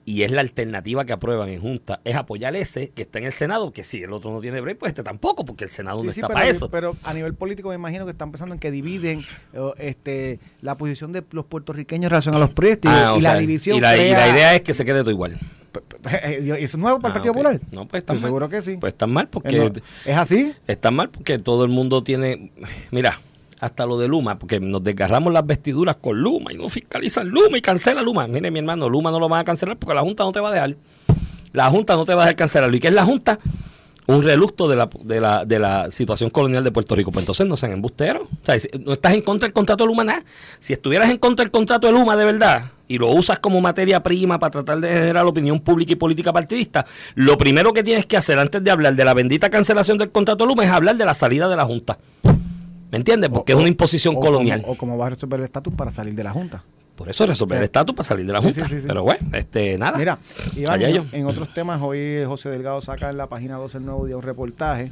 y es la alternativa que aprueban en Junta, es apoyar ese que está en el Senado, que si el otro no tiene break, pues este tampoco, porque el Senado Sí, no sí, está pero, para eso. pero a nivel político me imagino que están pensando en que dividen eh, este la posición de los puertorriqueños en relación a los proyectos y- Ah, la sea, división y la, y la crea- idea es que se quede todo igual. ¿Eso es nuevo para el Ah, Partido. Popular? No, pues está mal. seguro que sí. Pues están mal Eh, porque ¿Es así? Está mal porque todo el mundo tiene. Mira, hasta lo de Luma, porque nos desgarramos las vestiduras con Luma y no fiscalizan Luma y cancela Luma. Mire, mi hermano, Luma no lo van a cancelar porque la Junta no te va a dejar. La Junta no te va a dejar cancelarlo. ¿Y qué es la Junta? Un relucto de la, de la, de la situación colonial de Puerto Rico. Pues entonces no sean embusteros. O sea, no estás en contra del contrato de Luma, nada. Si estuvieras en contra del contrato de Luma de verdad y lo usas como materia prima para tratar de generar opinión pública y política partidista, lo primero que tienes que hacer antes de hablar de la bendita cancelación del contrato de Luma es hablar de la salida de la Junta. ¿Me entiendes? Porque O- es una imposición o colonial. Como, o como va a resolver el estatus para salir de la Junta. Por eso resolver el estatus para salir de la Junta. sí, sí, sí. Pero bueno, este, nada. Mira, Iván, en, en otros temas, hoy José Delgado saca en la página 12 el nuevo día un reportaje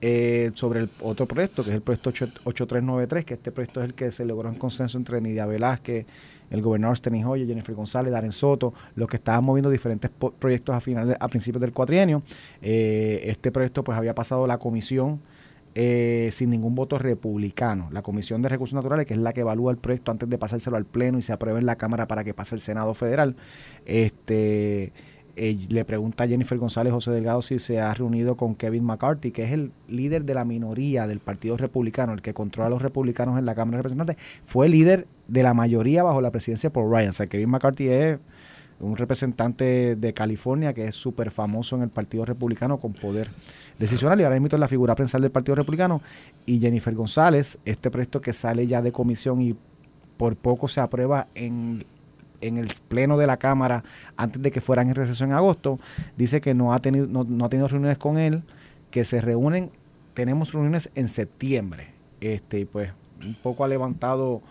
eh, sobre el otro proyecto, que es el proyecto 8- 8393, que este proyecto es el que se logró en consenso entre Nidia Velázquez, el gobernador Steny Hoyer, Jennifer González, Darren Soto, los que estaban moviendo diferentes proyectos a finales, a principios del cuatrienio. Eh, este proyecto pues había pasado la comisión eh, sin ningún voto republicano. La Comisión de Recursos Naturales, que es la que evalúa el proyecto antes de pasárselo al Pleno y se apruebe en la Cámara para que pase el Senado Federal, este eh, le pregunta a Jennifer González José Delgado si se ha reunido con Kevin McCarthy, que es el líder de la minoría del Partido Republicano, el que controla a los republicanos en la Cámara de Representantes, fue líder de la mayoría bajo la presidencia por Ryan. O sea, Kevin McCarthy es un representante de California que es súper famoso en el Partido Republicano con poder decisional y ahora mismo es la figura principal del Partido Republicano y Jennifer González, este proyecto que sale ya de comisión y por poco se aprueba en, en el pleno de la Cámara antes de que fueran en receso en agosto, dice que no ha tenido, no, no ha tenido reuniones con él, que se reúnen, tenemos reuniones en septiembre. Este, y pues un poco ha levantado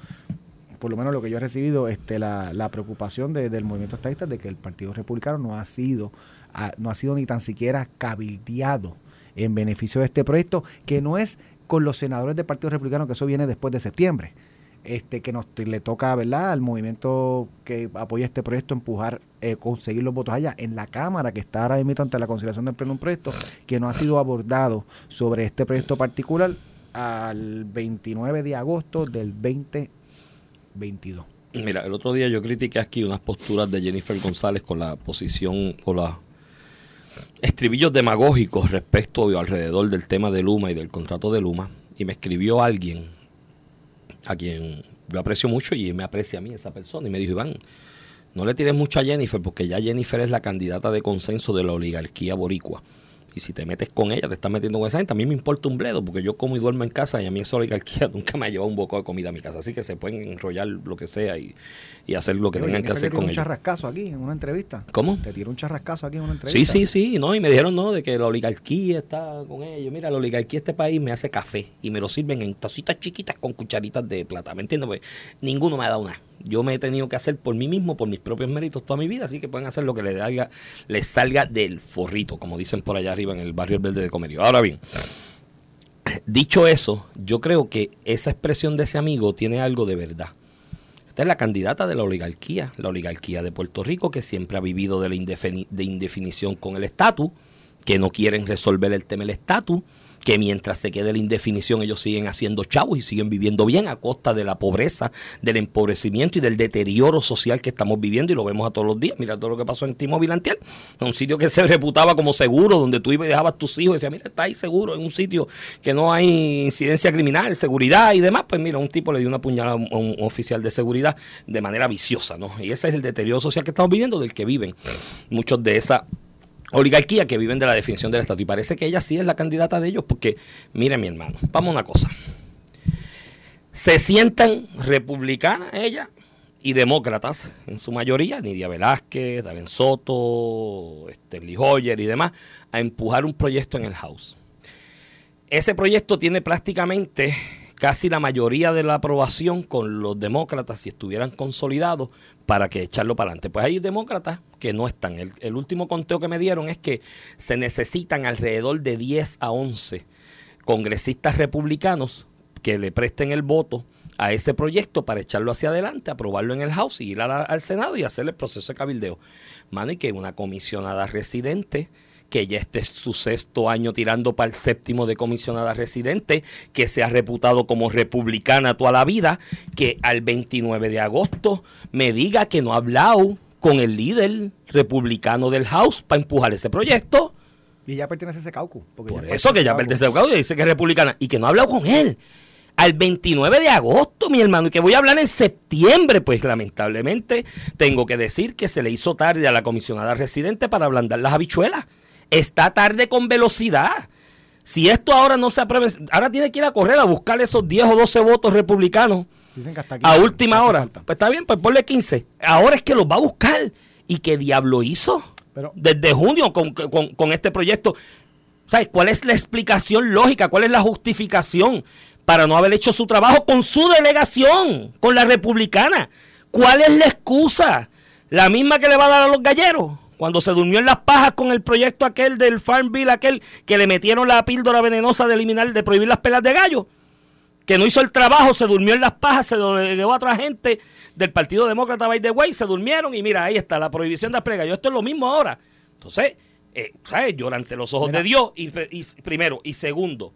por lo menos lo que yo he recibido, este, la, preocupación de- del movimiento estadista de que el Partido Republicano no ha sido, ah, no ha sido ni tan siquiera cabildeado en beneficio de este proyecto, que no es con los senadores del Partido Republicano, que eso viene después de septiembre. Este, que nos le toca, ¿verdad?, al movimiento que apoya este proyecto empujar, eh, conseguir los votos allá en la Cámara, que está ahora mismo ante la consideración del pleno un proyecto que no ha sido abordado sobre este proyecto particular al 29 de agosto del 2022. Mira, el otro día yo critiqué aquí unas posturas de Jennifer González con la posición o los estribillos demagógicos respecto o alrededor del tema de Luma y del contrato de Luma. Y me escribió alguien a quien yo aprecio mucho y me aprecia a mí esa persona. Y me dijo, Iván, no le tires mucho a Jennifer porque ya Jennifer es la candidata de consenso de la oligarquía boricua. Y si te metes con ella, te estás metiendo con esa gente, a mí me importa un bledo, porque yo como y duermo en casa y a mí esa oligarquía nunca me ha llevado un boco de comida a mi casa. Así que se pueden enrollar lo que sea y, y hacer lo que tengan que hacer con un ellos. charrascazo aquí en una entrevista. ¿Cómo? Te tiró un charrascazo aquí en una Sí, entrevista. sí, sí, no, y me dijeron no, de que la oligarquía está con ellos. Mira, la oligarquía de este país me hace café y me lo sirven en tacitas chiquitas con cucharitas de plata, ¿me entiendes? Pues ninguno me ha dado nada. Yo me he tenido que hacer por mí mismo, por mis propios méritos toda mi vida, así que pueden hacer lo que les, salga, les salga del forrito, como dicen por allá arriba en el barrio Verde de Comerío. Ahora bien, dicho eso, yo creo que esa expresión de ese amigo tiene algo de verdad. Esta es la candidata de la oligarquía, la oligarquía de Puerto Rico, que siempre ha vivido de la de indefinición con el estatus, que no quieren resolver el tema del estatus, que mientras se quede la indefinición ellos siguen haciendo chavos y siguen viviendo bien a costa de la pobreza, del empobrecimiento y del deterioro social que estamos viviendo y lo vemos a todos los días. Mira todo lo que pasó en T-Mobile Antier, un sitio que se reputaba como seguro, donde tú ibas y dejabas tus hijos y decías, mira, está ahí seguro, en un sitio que no hay incidencia criminal, seguridad y demás. Pues mira, un tipo le dio una puñalada a un, a un oficial de seguridad de manera viciosa, ¿no? Y ese es el deterioro social que estamos viviendo, del que viven muchos de esa oligarquía que viven de la definición del Estado. Y parece que ella sí es la candidata de ellos, porque, mire mi hermano, vamos a una cosa. Se sientan republicanas ella y demócratas en su mayoría, Nidia Velázquez, Darren Soto, este, Lee Hoyer y demás, a empujar un proyecto en el House. Ese proyecto tiene prácticamente casi la mayoría de la aprobación con los demócratas si estuvieran consolidados para que echarlo para adelante. Pues hay demócratas que no están. El, último conteo que me dieron es que se necesitan alrededor de 10 a 11 congresistas republicanos que le presten el voto a ese proyecto para echarlo hacia adelante, aprobarlo en el House y ir al Senado y hacer el proceso de cabildeo. Mano, y que una comisionada residente que ya este es su sexto año tirando para el séptimo de comisionada residente, que se ha reputado como republicana toda la vida, que al 29 de agosto me diga que no ha hablado con el líder republicano del House para empujar ese proyecto. Y ella pertenece a ese caucus. Por eso que ya pertenece a al caucus y dice que es republicana y que no ha hablado con él. Al 29 de agosto, mi hermano, y que voy a hablar en septiembre, pues lamentablemente tengo que decir que se le hizo tarde a la comisionada residente para ablandar las habichuelas. Está tarde con velocidad. Si esto ahora no se aprueba, ahora tiene que ir a correr a buscar esos 10 o 12 votos republicanos Dicen que hasta aquí a última hora. falta. Pues está bien, pues ponle 15. Ahora es que los va a buscar. ¿Y qué diablo hizo? Pero- Desde junio con, con- con este proyecto. ¿Sabes cuál es la explicación lógica? ¿Cuál es la justificación para no haber hecho su trabajo con su delegación, con la republicana? ¿Cuál es la excusa? La misma que le va a dar a los galleros. Cuando se durmió en las pajas con el proyecto aquel del Farm Bill, aquel que le metieron la píldora venenosa de eliminar, de prohibir las pelas de gallo que no hizo el trabajo, se durmió en las pajas, se lo delegó a otra gente del Partido Demócrata, by the way, se durmieron y mira, ahí está la prohibición de las plegas. Yo esto es lo mismo ahora. Entonces, eh, ¿sabes? Llora ante los ojos Mira. de Dios, y, y- primero. Y segundo,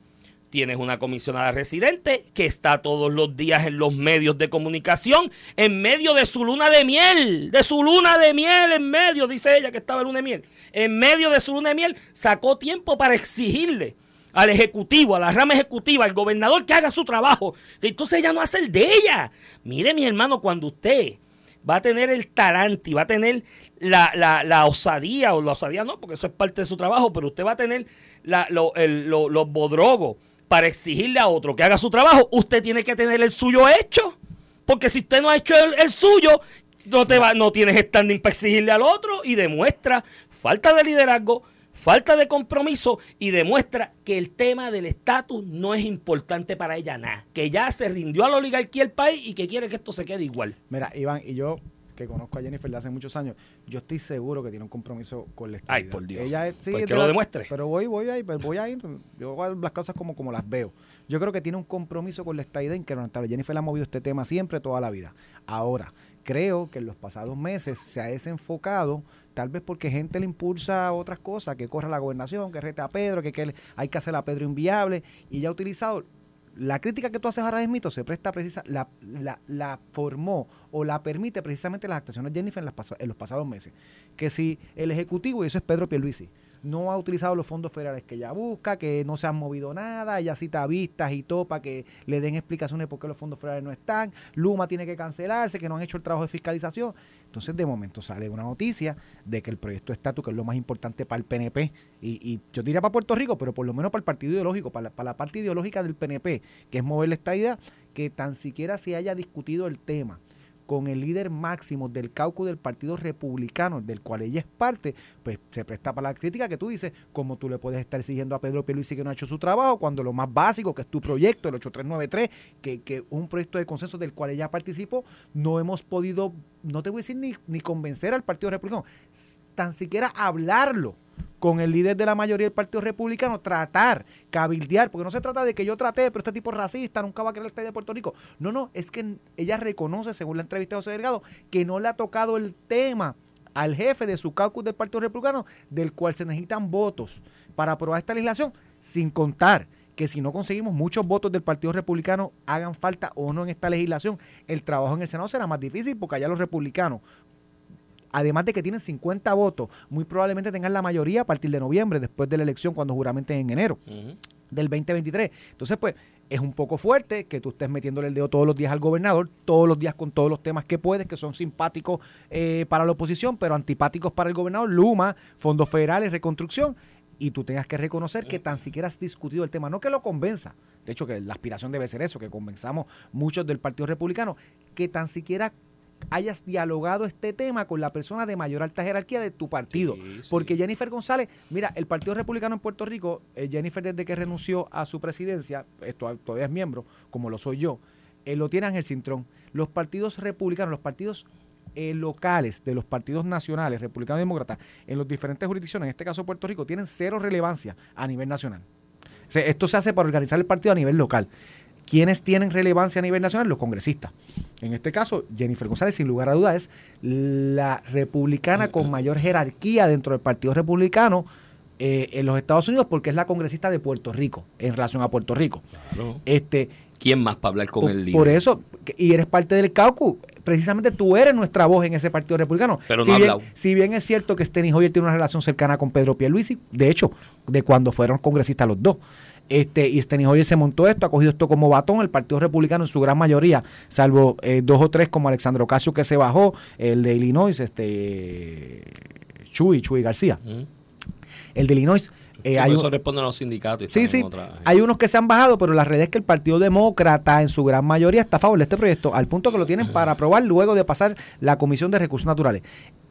tienes una comisionada residente que está todos los días en los medios de comunicación, en medio de su luna de miel, de su luna de miel, en medio, dice ella que estaba en luna de miel, en medio de su luna de miel, sacó tiempo para exigirle al ejecutivo, a la rama ejecutiva, al gobernador que haga su trabajo. Entonces ella no hace el de ella. Mire, mi hermano, cuando usted va a tener el talante va a tener la, la, la osadía, o la osadía no, porque eso es parte de su trabajo, pero usted va a tener la- lo- el- lo- los bodrogos para exigirle a otro que haga su trabajo, usted tiene que tener el suyo hecho. Porque si usted no ha hecho el, suyo, no, te va, no tienes standing para exigirle al otro y demuestra falta de liderazgo, falta de compromiso y demuestra que el tema del estatus no es importante para ella nada. Que ya se rindió a la oligarquía el país y que quiere que esto se quede igual. Mira, Iván, y yo que conozco a Jennifer de hace muchos años, yo estoy seguro que tiene un compromiso con la Ay, estabilidad. por Dios. Ella es- sí, Pues es que lo demuestre. Pero voy, voy a ir, pues voy a ir. Yo hago las cosas como, como las veo. Yo creo que tiene un compromiso con la estabilidad inquebrantable. Jennifer ha movido este tema siempre, toda la vida. Ahora, creo que en los pasados meses se ha desenfocado, tal vez porque gente le impulsa a otras cosas, que corra la gobernación, que rete a Pedro, que, que le- hay que hacer a Pedro inviable, y ya ha utilizado la crítica que tú haces ahora mismo se presta precisa, la, formó o la permite precisamente las actuaciones de Jennifer en, las en los pasados meses. Que si el Ejecutivo, y eso es Pedro Pierluisi, no ha utilizado los fondos federales que ella busca, que no se han movido nada, ella cita vistas y todo para que le den explicaciones por qué los fondos federales no están, Luma tiene que cancelarse, que no han hecho el trabajo de fiscalización. Entonces, de momento sale una noticia de que el proyecto de estatus, que es lo más importante para el PNP, y, yo diría para Puerto Rico, pero por lo menos para el partido ideológico, para la, para la parte ideológica del PNP, que es moverle esta idea, que tan siquiera se haya discutido el tema con el líder máximo del caucus del Partido Republicano, del cual ella es parte, pues se presta para la crítica que tú dices, como tú le puedes estar exigiendo a Pedro Pierluisi que no ha hecho su trabajo, cuando lo más básico, que es tu proyecto, el 8393, que, que un proyecto de consenso del cual ella participó, no hemos podido, no te voy a decir ni, ni convencer al Partido Republicano, tan siquiera hablarlo con el líder de la mayoría del Partido Republicano, tratar, cabildear, porque no se trata de que yo traté, pero este tipo racista, nunca va a querer el de Puerto Rico. No, no, es que ella reconoce, según la entrevista de José Delgado, que no le ha tocado el tema al jefe de su caucus del Partido Republicano, del cual se necesitan votos para aprobar esta legislación, sin contar que si no conseguimos muchos votos del Partido Republicano, hagan falta o no en esta legislación, el trabajo en el Senado será más difícil porque allá los republicanos además de que tienen 50 votos, muy probablemente tengan la mayoría a partir de noviembre, después de la elección, cuando juramenten en enero del 2023. Entonces, pues, es un poco fuerte que tú estés metiéndole el dedo todos los días al gobernador, todos los días con todos los temas que puedes, que son simpáticos eh, para la oposición, pero antipáticos para el gobernador, Luma, fondos federales, reconstrucción, y tú tengas que reconocer que tan siquiera has discutido el tema, no que lo convenza, de hecho que la aspiración debe ser eso, que convenzamos muchos del Partido Republicano, que tan siquiera hayas dialogado este tema con la persona de mayor alta jerarquía de tu partido. Porque Jennifer González, mira, el Partido Republicano en Puerto Rico, eh, Jennifer desde que renunció a su presidencia, esto todavía es miembro, como lo soy yo, eh, lo tiene Ángel Cintrón. Los partidos republicanos, los partidos eh, locales de los partidos nacionales, republicanos y demócratas, en las diferentes jurisdicciones, en este caso Puerto Rico, tienen cero relevancia a nivel nacional. esto se hace para organizar el partido a nivel local. ¿Quiénes tienen relevancia a nivel nacional? Los congresistas. En este caso, Jennifer González, sin lugar a dudas, es la republicana con mayor jerarquía dentro del Partido Republicano eh, en los Estados Unidos porque es la congresista de Puerto Rico, en relación a Puerto Rico. Este, ¿Quién más para hablar con el líder? Por eso, y eres parte del caucus, precisamente tú eres nuestra voz en ese Partido Republicano. Pero si no bien, Si bien es cierto que Steny Hoyer tiene una relación cercana con Pedro Pierluisi, de hecho, de cuando fueron congresistas los dos. Este, y Steny Hoyer se montó esto, ha cogido esto como batón, el Partido Republicano en su gran mayoría, salvo eh, dos o tres como Alexandro Ocasio que se bajó, el de Illinois, este Chuy, Chuy García. El de Illinois eh, eso responden a los sindicatos. sí, sí. hay unos que se han bajado, pero la realidad es que el Partido Demócrata en su gran mayoría está a favor de este proyecto, al punto que lo tienen para aprobar luego de pasar la Comisión de Recursos Naturales.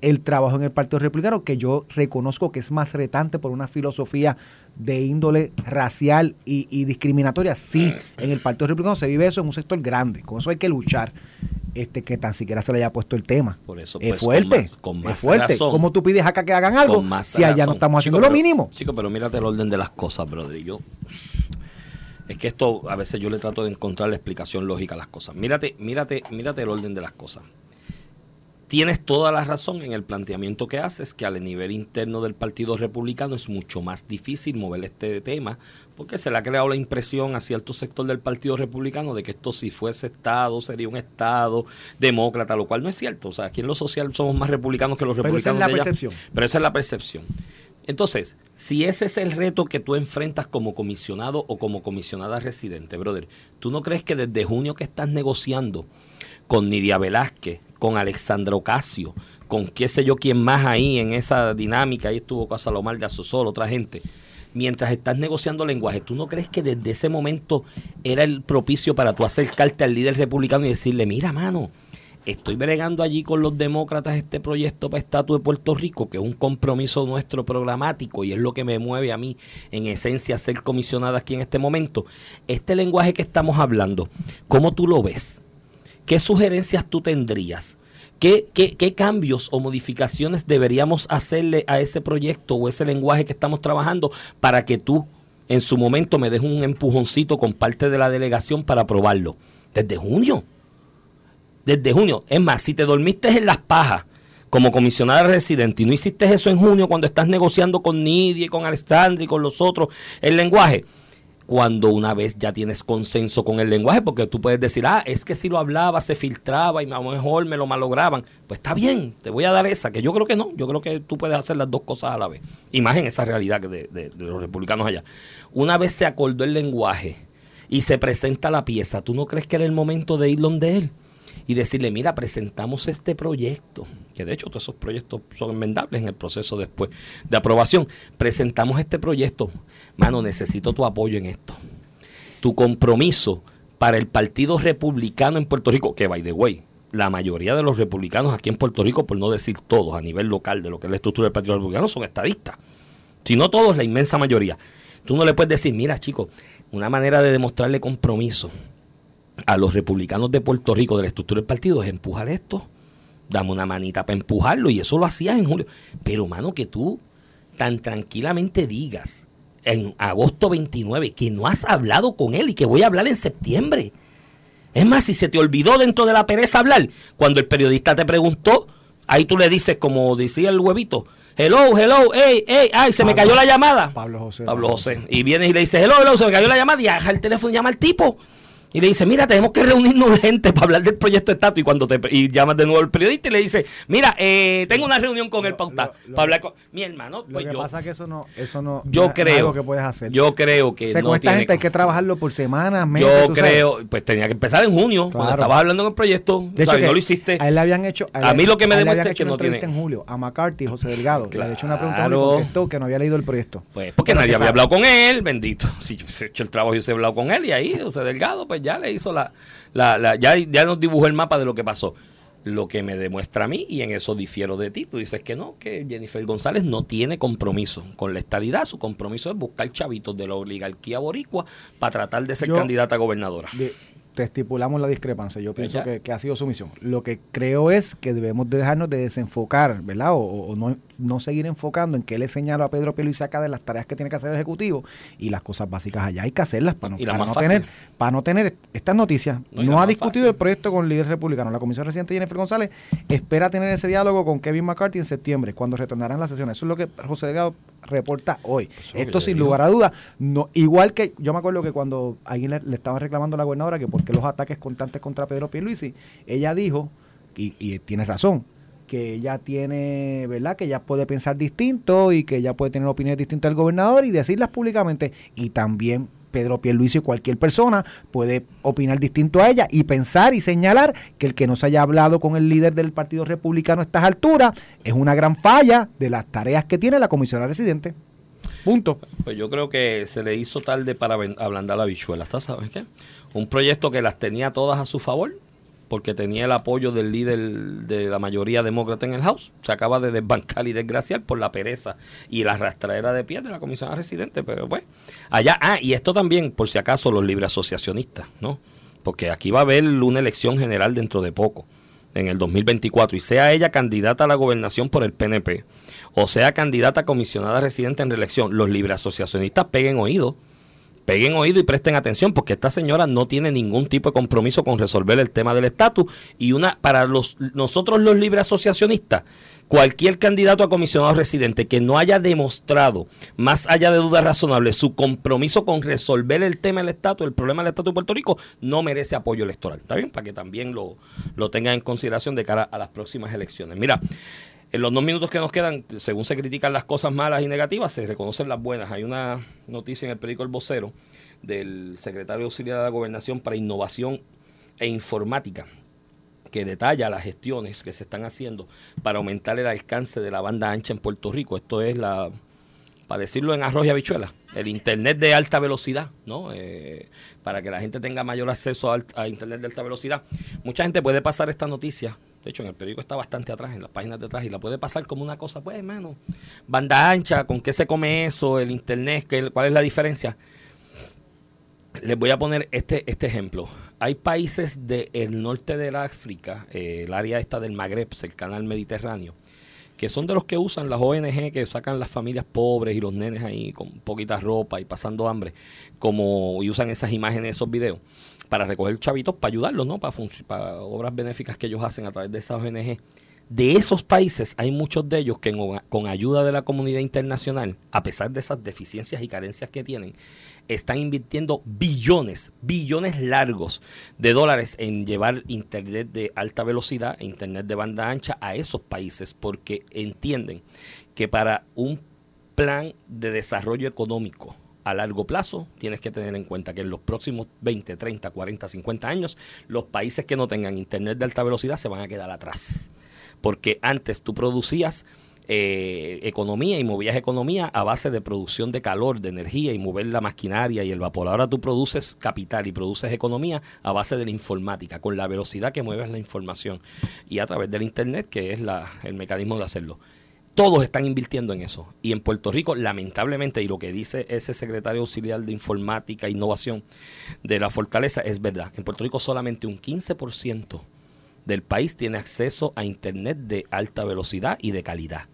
El trabajo en el Partido Republicano, que yo reconozco que es más retante por una filosofía de índole racial y, discriminatoria, sí, en el Partido Republicano se vive eso en un sector grande, con eso hay que luchar este que tan siquiera se le haya puesto el tema. Por eso, es pues, fuerte. Con más, es fuerte. ¿Cómo tú pides acá que hagan algo si allá no estamos haciendo lo mínimo? Chico, pero mírate el orden de las cosas, brother. Yo es que esto a veces yo le trato de encontrar la explicación lógica a las cosas. Mírate, mírate, mírate el orden de las cosas tienes toda la razón en el planteamiento que haces, que al nivel interno del Partido Republicano es mucho más difícil mover este tema, porque se le ha creado la impresión a cierto sector del Partido Republicano de que esto si fuese Estado sería un Estado demócrata, lo cual no es cierto. O sea, aquí en lo social somos más republicanos que los republicanos. Pero esa es la percepción. Pero esa es la percepción. Entonces, si ese es el reto que tú enfrentas como comisionado o como comisionada residente, brother, ¿tú no crees que desde junio que estás negociando con Nidia Velázquez, con Alexandra Ocasio, con qué sé yo quién más ahí en esa dinámica, ahí estuvo Casalomar de Asosol, otra gente. Mientras estás negociando lenguaje, ¿tú no crees que desde ese momento era el propicio para tú acercarte al líder republicano y decirle, mira, mano, estoy bregando allí con los demócratas este proyecto para estatus de Puerto Rico, que es un compromiso nuestro programático y es lo que me mueve a mí, en esencia, ser comisionada aquí en este momento. Este lenguaje que estamos hablando, ¿cómo tú lo ves? ¿Qué sugerencias tú tendrías? ¿Qué, ¿Qué, cambios o modificaciones deberíamos hacerle a ese proyecto o ese lenguaje que estamos trabajando para que tú en su momento me des un empujoncito con parte de la delegación para aprobarlo? Desde junio. Desde junio. Es más, si te dormiste en las pajas como comisionada residente y no hiciste eso en junio cuando estás negociando con Nidia y con Alexandra y con los otros el lenguaje, cuando una vez ya tienes consenso con el lenguaje, porque tú puedes decir, ah, es que si lo hablaba se filtraba y a lo mejor me lo malograban. Pues está bien, te voy a dar esa, que yo creo que no, yo creo que tú puedes hacer las dos cosas a la vez. Imagen esa realidad de, de, de los republicanos allá. Una vez se acordó el lenguaje y se presenta la pieza, ¿tú no crees que era el momento de ir donde él? Y decirle, mira, presentamos este proyecto, que de hecho todos esos proyectos son enmendables en el proceso después de aprobación. Presentamos este proyecto, mano, necesito tu apoyo en esto. Tu compromiso para el Partido Republicano en Puerto Rico, que by the way, la mayoría de los republicanos aquí en Puerto Rico, por no decir todos a nivel local de lo que es la estructura del Partido Republicano, son estadistas. Si no todos, la inmensa mayoría. Tú no le puedes decir, mira chicos, una manera de demostrarle compromiso a los republicanos de Puerto Rico de la estructura del partido es empujar esto, dame una manita para empujarlo y eso lo hacías en julio. Pero mano, que tú tan tranquilamente digas en agosto 29 que no has hablado con él y que voy a hablar en septiembre. Es más, si se te olvidó dentro de la pereza hablar, cuando el periodista te preguntó, ahí tú le dices, como decía el huevito, hello, hello, hey, hey, ay, se me cayó la llamada. Pablo José. Pablo José. Y vienes y le dices, hello, hello, se me cayó la llamada y deja el teléfono y llama al tipo y le dice, mira, tenemos que reunirnos urgente para hablar del proyecto de estatus. Y cuando te y llamas de nuevo al periodista y le dice, mira, eh, tengo una reunión con el pauta para hablar con mi hermano. Pues lo que pasa es que eso no, eso no, yo creo, que puedes hacer. Yo creo que con esta gente hay que trabajarlo por semanas, meses. Yo creo, pues tenía que empezar en junio, cuando estabas hablando en el proyecto. De hecho, no lo hiciste. A él le habían hecho. A, mí lo que me demuestra es que no tiene. en julio a McCarthy, José Delgado. Le había hecho una pregunta y contestó que no había leído el proyecto. Pues porque nadie había hablado con él, bendito. Si yo he hecho el trabajo, yo he hablado con él y ahí José Delgado, pues ya le hizo la la, ya, ya nos dibujó el mapa de lo que pasó. Lo que me demuestra a mí, y en eso difiero de ti, tú dices que no, que Jennifer González no tiene compromiso con la estadidad. Su compromiso es buscar chavitos de la oligarquía boricua para tratar de ser candidata a gobernadora te estipulamos la discrepancia. Yo pienso que, ha sido su misión. Lo que creo es que debemos dejarnos de desenfocar, ¿verdad? O, no, no, seguir enfocando en que le señaló a Pedro Pelo y saca de las tareas que tiene que hacer el Ejecutivo y las cosas básicas allá hay que hacerlas para no, para no tener para no tener estas noticias. No, ha discutido el proyecto con el líder republicano. La Comisión Residente Jennifer González espera tener ese diálogo con Kevin McCarthy en septiembre, cuando retornarán las sesiones. Eso es lo que José Delgado reporta hoy. Esto sin lugar a duda, no, igual que yo me acuerdo que cuando alguien le, estaba reclamando a la gobernadora que porque los ataques constantes contra Pedro Pierluisi, ella dijo, y, y tiene razón, que ella tiene, ¿verdad? Que ella puede pensar distinto y que ella puede tener opiniones distintas del gobernador y decirlas públicamente. Y también Pedro Pierluisi o cualquier persona puede opinar distinto a ella y pensar y señalar que el que no se haya hablado con el líder del Partido Republicano a estas alturas es una gran falla de las tareas que tiene la comisionada residente. Punto. Pues yo creo que se le hizo tarde para ablandar la bichuela. ¿Sabes qué? Un proyecto que las tenía todas a su favor porque tenía el apoyo del líder de la mayoría demócrata en el House. Se acaba de desbancar y desgraciar por la pereza y la rastradera de pies de la comisión residente. Pero pues, allá, ah, y esto también, por si acaso, los libres asociacionistas, ¿no? Porque aquí va a haber una elección general dentro de poco, en el 2024, y sea ella candidata a la gobernación por el PNP, o sea candidata a comisionada residente en reelección, los libres asociacionistas peguen oído peguen oído y presten atención porque esta señora no tiene ningún tipo de compromiso con resolver el tema del estatus. Y una para los nosotros los libres asociacionistas cualquier candidato a comisionado residente que no haya demostrado más allá de dudas razonables su compromiso con resolver el tema del estatus el problema del estatus de Puerto Rico no merece apoyo electoral. Está bien para que también lo, lo tengan en consideración de cara a las próximas elecciones. Mira en los dos minutos que nos quedan, según se critican las cosas malas y negativas, se reconocen las buenas. Hay una noticia en el periódico El Vocero del secretario auxiliar de la Gobernación para Innovación e Informática, que detalla las gestiones que se están haciendo para aumentar el alcance de la banda ancha en Puerto Rico. Esto es la, para decirlo en arroz y habichuela, el Internet de alta velocidad, ¿no? Eh, para que la gente tenga mayor acceso a, a Internet de alta velocidad. Mucha gente puede pasar esta noticia de hecho, en el periódico está bastante atrás, en las páginas de atrás, y la puede pasar como una cosa, pues, hermano, banda ancha, ¿con qué se come eso? El internet, ¿cuál es la diferencia? Les voy a poner este, este ejemplo. Hay países del norte de África, eh, el área esta del Magreb, el canal Mediterráneo, que son de los que usan las ONG que sacan las familias pobres y los nenes ahí con poquita ropa y pasando hambre, como y usan esas imágenes, esos videos para recoger chavitos, para ayudarlos, ¿no? Para, para obras benéficas que ellos hacen a través de esas ONG. De esos países hay muchos de ellos que con, ayuda de la comunidad internacional, a pesar de esas deficiencias y carencias que tienen, están invirtiendo billones, billones largos de dólares en llevar Internet de alta velocidad, Internet de banda ancha a esos países, porque entienden que para un plan de desarrollo económico a largo plazo, tienes que tener en cuenta que en los próximos 20, 30, 40, 50 años, los países que no tengan Internet de alta velocidad se van a quedar atrás porque antes tú producías eh, economía y movías economía a base de producción de calor, de energía y mover la maquinaria y el vapor. Ahora tú produces capital y produces economía a base de la informática, con la velocidad que mueves la información y a través del Internet, que es la, el mecanismo de hacerlo. Todos están invirtiendo en eso. Y en Puerto Rico, lamentablemente, y lo que dice ese secretario auxiliar de Informática e Innovación de la Fortaleza es verdad. En Puerto Rico solamente un 15% del país tiene acceso a Internet de alta velocidad y de calidad.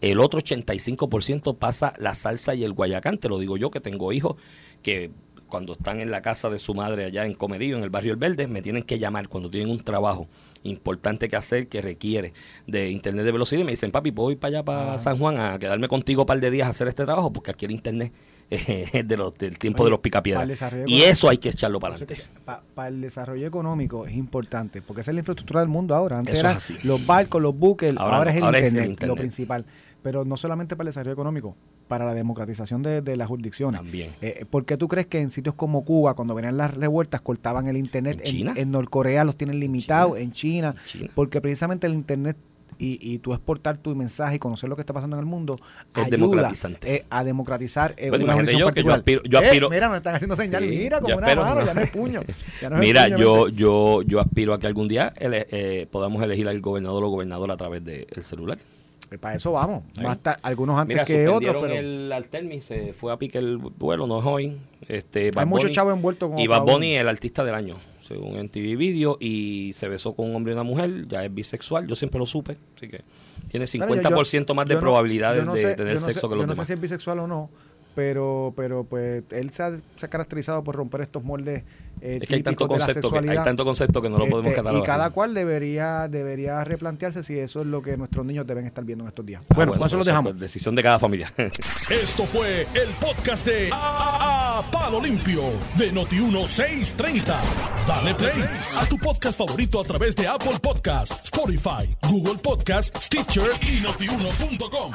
El otro 85% pasa la salsa y el guayacán. Te lo digo yo que tengo hijos que cuando están en la casa de su madre allá en Comerío, en el barrio El Verde, me tienen que llamar cuando tienen un trabajo importante que hacer que requiere de internet de velocidad y me dicen, papi, ¿puedo ir para allá, para San Juan, a quedarme contigo un par de días a hacer este trabajo? Porque aquí el internet es de los, del tiempo de los picapiedras. Y eso hay que echarlo para adelante. Para el desarrollo económico es importante, porque esa es la infraestructura del mundo ahora. Antes eran los barcos, los buques, ahora, es, el internet, lo principal pero no solamente para el desarrollo económico, para la democratización de, de las jurisdicciones. También. Eh, ¿Por qué tú crees que en sitios como Cuba, cuando venían las revueltas, cortaban el Internet? ¿En, China? en, Norcorea los tienen limitados, en China, Porque precisamente el Internet y, y tú exportar tu mensaje y conocer lo que está pasando en el mundo es democratizante. Eh, a democratizar eh, una yo, que yo aspiro, yo eh, aspiro mira me están haciendo señal mira como una mano ya no es puño mira yo yo yo aspiro a que algún día eh, podamos elegir al gobernador o gobernadora a través del celular pues para eso vamos. algunos antes que otros. Pero... el Altermi, se fue a pique el vuelo, no es hoy. Este, Hay muchos chavos envueltos con. Y Bad Bunny, el artista del año, según en TV Video, y se besó con un hombre y una mujer, ya es bisexual, yo siempre lo supe, así que tiene 50% más de probabilidades de tener sexo que los demás. No sé si es bisexual o no, pero pero pues él se ha, caracterizado por romper estos moldes eh, es que hay tanto concepto que hay tanto concepto que no lo podemos este, y cada cual debería debería replantearse si eso es lo que nuestros niños deben estar viendo en estos días. Ah, bueno, eso lo dejamos. Decisión de cada familia. Esto fue el podcast de a, Palo Limpio de Noti 1630 dale play a tu podcast favorito a través de Apple Podcasts Spotify Google Podcasts Stitcher y notiuno.com